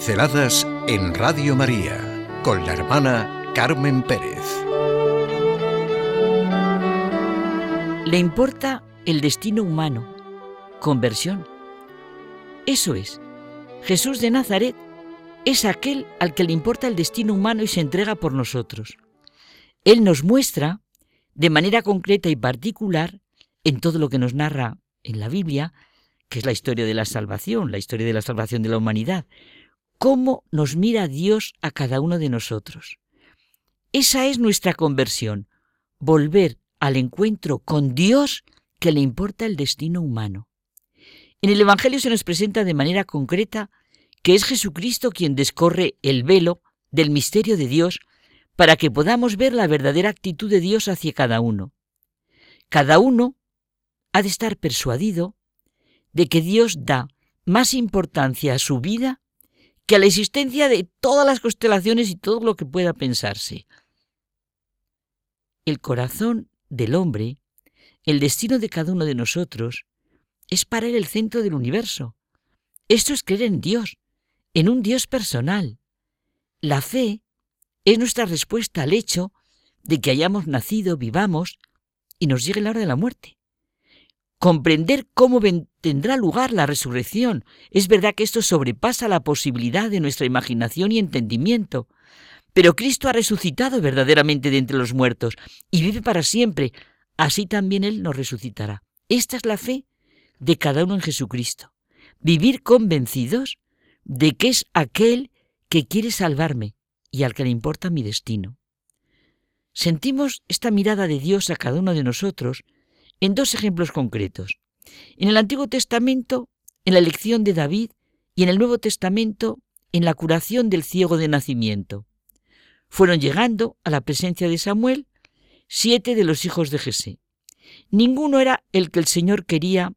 Pinceladas en Radio María con la hermana Carmen Pérez. Le importa el destino humano. Conversión. Eso es. Jesús de Nazaret es aquel al que le importa el destino humano y se entrega por nosotros. Él nos muestra, de manera concreta y particular, en todo lo que nos narra en la Biblia, que es la historia de la salvación, la historia de la salvación de la humanidad, cómo nos mira Dios a cada uno de nosotros. Esa es nuestra conversión, volver al encuentro con Dios que le importa el destino humano. En el Evangelio se nos presenta de manera concreta que es Jesucristo quien descorre el velo del misterio de Dios para que podamos ver la verdadera actitud de Dios hacia cada uno. Cada uno ha de estar persuadido de que Dios da más importancia a su vida que a la existencia de todas las constelaciones y todo lo que pueda pensarse. El corazón del hombre, el destino de cada uno de nosotros, es para él el centro del universo. Esto es creer en Dios, en un Dios personal. La fe es nuestra respuesta al hecho de que hayamos nacido, vivamos y nos llegue la hora de la muerte comprender cómo tendrá lugar la resurrección. Es verdad que esto sobrepasa la posibilidad de nuestra imaginación y entendimiento. Pero Cristo ha resucitado verdaderamente de entre los muertos y vive para siempre. Así también Él nos resucitará. Esta es la fe de cada uno en Jesucristo. Vivir convencidos de que es aquel que quiere salvarme y al que le importa mi destino. Sentimos esta mirada de Dios a cada uno de nosotros en dos ejemplos concretos. En el Antiguo Testamento, en la elección de David, y en el Nuevo Testamento, en la curación del ciego de nacimiento. Fueron llegando a la presencia de Samuel siete de los hijos de Jesé. Ninguno era el que el Señor quería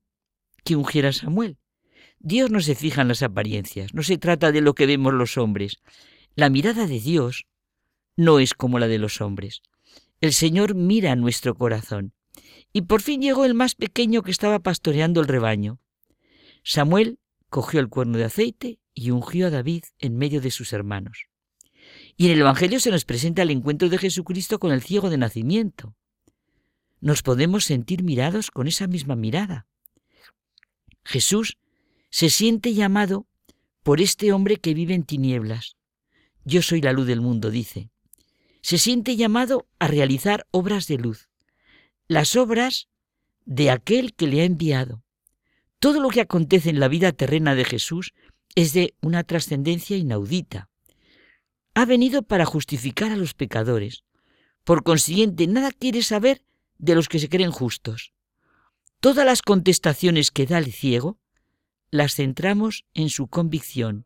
que ungiera a Samuel. Dios no se fija en las apariencias, no se trata de lo que vemos los hombres. La mirada de Dios no es como la de los hombres. El Señor mira nuestro corazón y por fin llegó el más pequeño que estaba pastoreando el rebaño. Samuel cogió el cuerno de aceite y ungió a David en medio de sus hermanos. Y en el Evangelio se nos presenta el encuentro de Jesucristo con el ciego de nacimiento. Nos podemos sentir mirados con esa misma mirada. Jesús se siente llamado por este hombre que vive en tinieblas. Yo soy la luz del mundo, dice. Se siente llamado a realizar obras de luz las obras de aquel que le ha enviado. Todo lo que acontece en la vida terrena de Jesús es de una trascendencia inaudita. Ha venido para justificar a los pecadores. Por consiguiente, nada quiere saber de los que se creen justos. Todas las contestaciones que da el ciego las centramos en su convicción.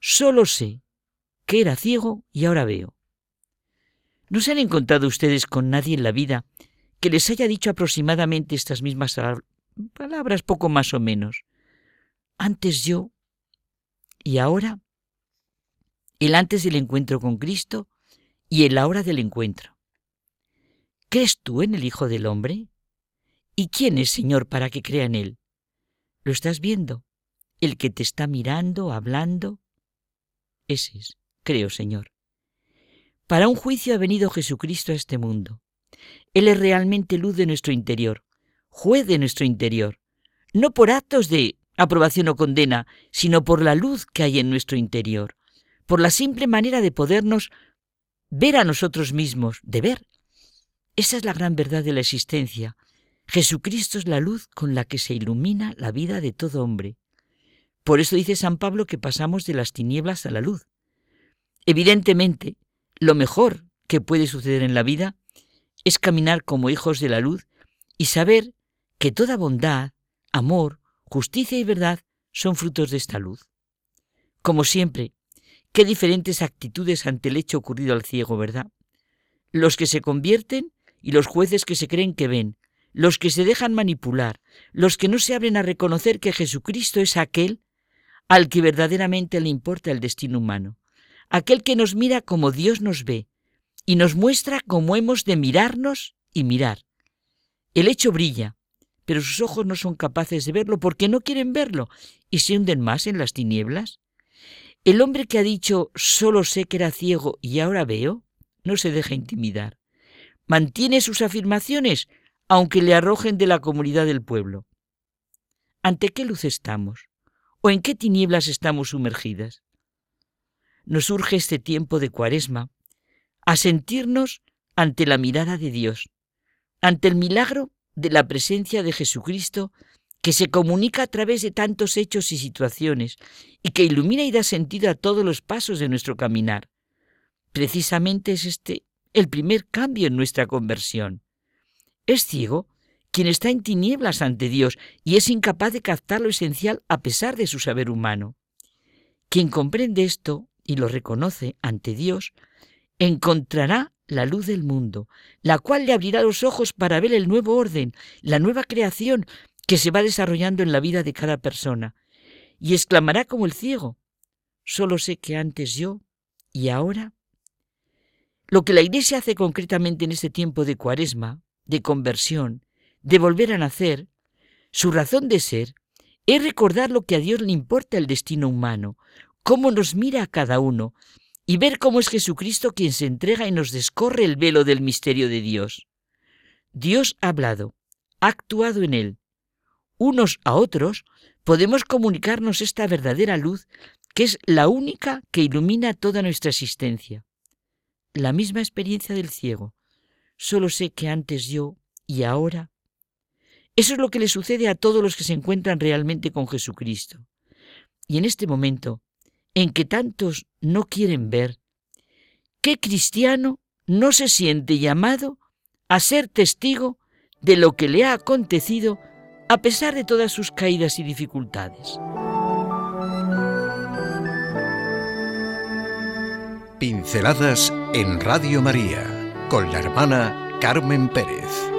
Solo sé que era ciego y ahora veo. ¿No se han encontrado ustedes con nadie en la vida que les haya dicho aproximadamente estas mismas palabras, poco más o menos. Antes yo y ahora, el antes del encuentro con Cristo y el ahora del encuentro. ¿Crees tú en el Hijo del Hombre? ¿Y quién es, Señor, para que crea en Él? ¿Lo estás viendo? El que te está mirando, hablando. Ese es, creo, Señor. Para un juicio ha venido Jesucristo a este mundo. Él es realmente luz de nuestro interior, juez de nuestro interior, no por actos de aprobación o condena, sino por la luz que hay en nuestro interior, por la simple manera de podernos ver a nosotros mismos, de ver. Esa es la gran verdad de la existencia. Jesucristo es la luz con la que se ilumina la vida de todo hombre. Por eso dice San Pablo que pasamos de las tinieblas a la luz. Evidentemente, lo mejor que puede suceder en la vida es caminar como hijos de la luz y saber que toda bondad, amor, justicia y verdad son frutos de esta luz. Como siempre, qué diferentes actitudes ante el hecho ocurrido al ciego, ¿verdad? Los que se convierten y los jueces que se creen que ven, los que se dejan manipular, los que no se abren a reconocer que Jesucristo es aquel al que verdaderamente le importa el destino humano, aquel que nos mira como Dios nos ve, y nos muestra cómo hemos de mirarnos y mirar. El hecho brilla, pero sus ojos no son capaces de verlo porque no quieren verlo y se hunden más en las tinieblas. El hombre que ha dicho solo sé que era ciego y ahora veo, no se deja intimidar. Mantiene sus afirmaciones aunque le arrojen de la comunidad del pueblo. ¿Ante qué luz estamos? ¿O en qué tinieblas estamos sumergidas? Nos urge este tiempo de cuaresma a sentirnos ante la mirada de Dios, ante el milagro de la presencia de Jesucristo que se comunica a través de tantos hechos y situaciones y que ilumina y da sentido a todos los pasos de nuestro caminar. Precisamente es este el primer cambio en nuestra conversión. Es ciego quien está en tinieblas ante Dios y es incapaz de captar lo esencial a pesar de su saber humano. Quien comprende esto y lo reconoce ante Dios, encontrará la luz del mundo, la cual le abrirá los ojos para ver el nuevo orden, la nueva creación que se va desarrollando en la vida de cada persona, y exclamará como el ciego, solo sé que antes yo y ahora. Lo que la Iglesia hace concretamente en este tiempo de cuaresma, de conversión, de volver a nacer, su razón de ser es recordar lo que a Dios le importa el destino humano, cómo nos mira a cada uno, y ver cómo es Jesucristo quien se entrega y nos descorre el velo del misterio de Dios. Dios ha hablado, ha actuado en él. Unos a otros podemos comunicarnos esta verdadera luz que es la única que ilumina toda nuestra existencia. La misma experiencia del ciego. Solo sé que antes yo y ahora. Eso es lo que le sucede a todos los que se encuentran realmente con Jesucristo. Y en este momento, en que tantos no quieren ver, ¿qué cristiano no se siente llamado a ser testigo de lo que le ha acontecido a pesar de todas sus caídas y dificultades? Pinceladas en Radio María con la hermana Carmen Pérez.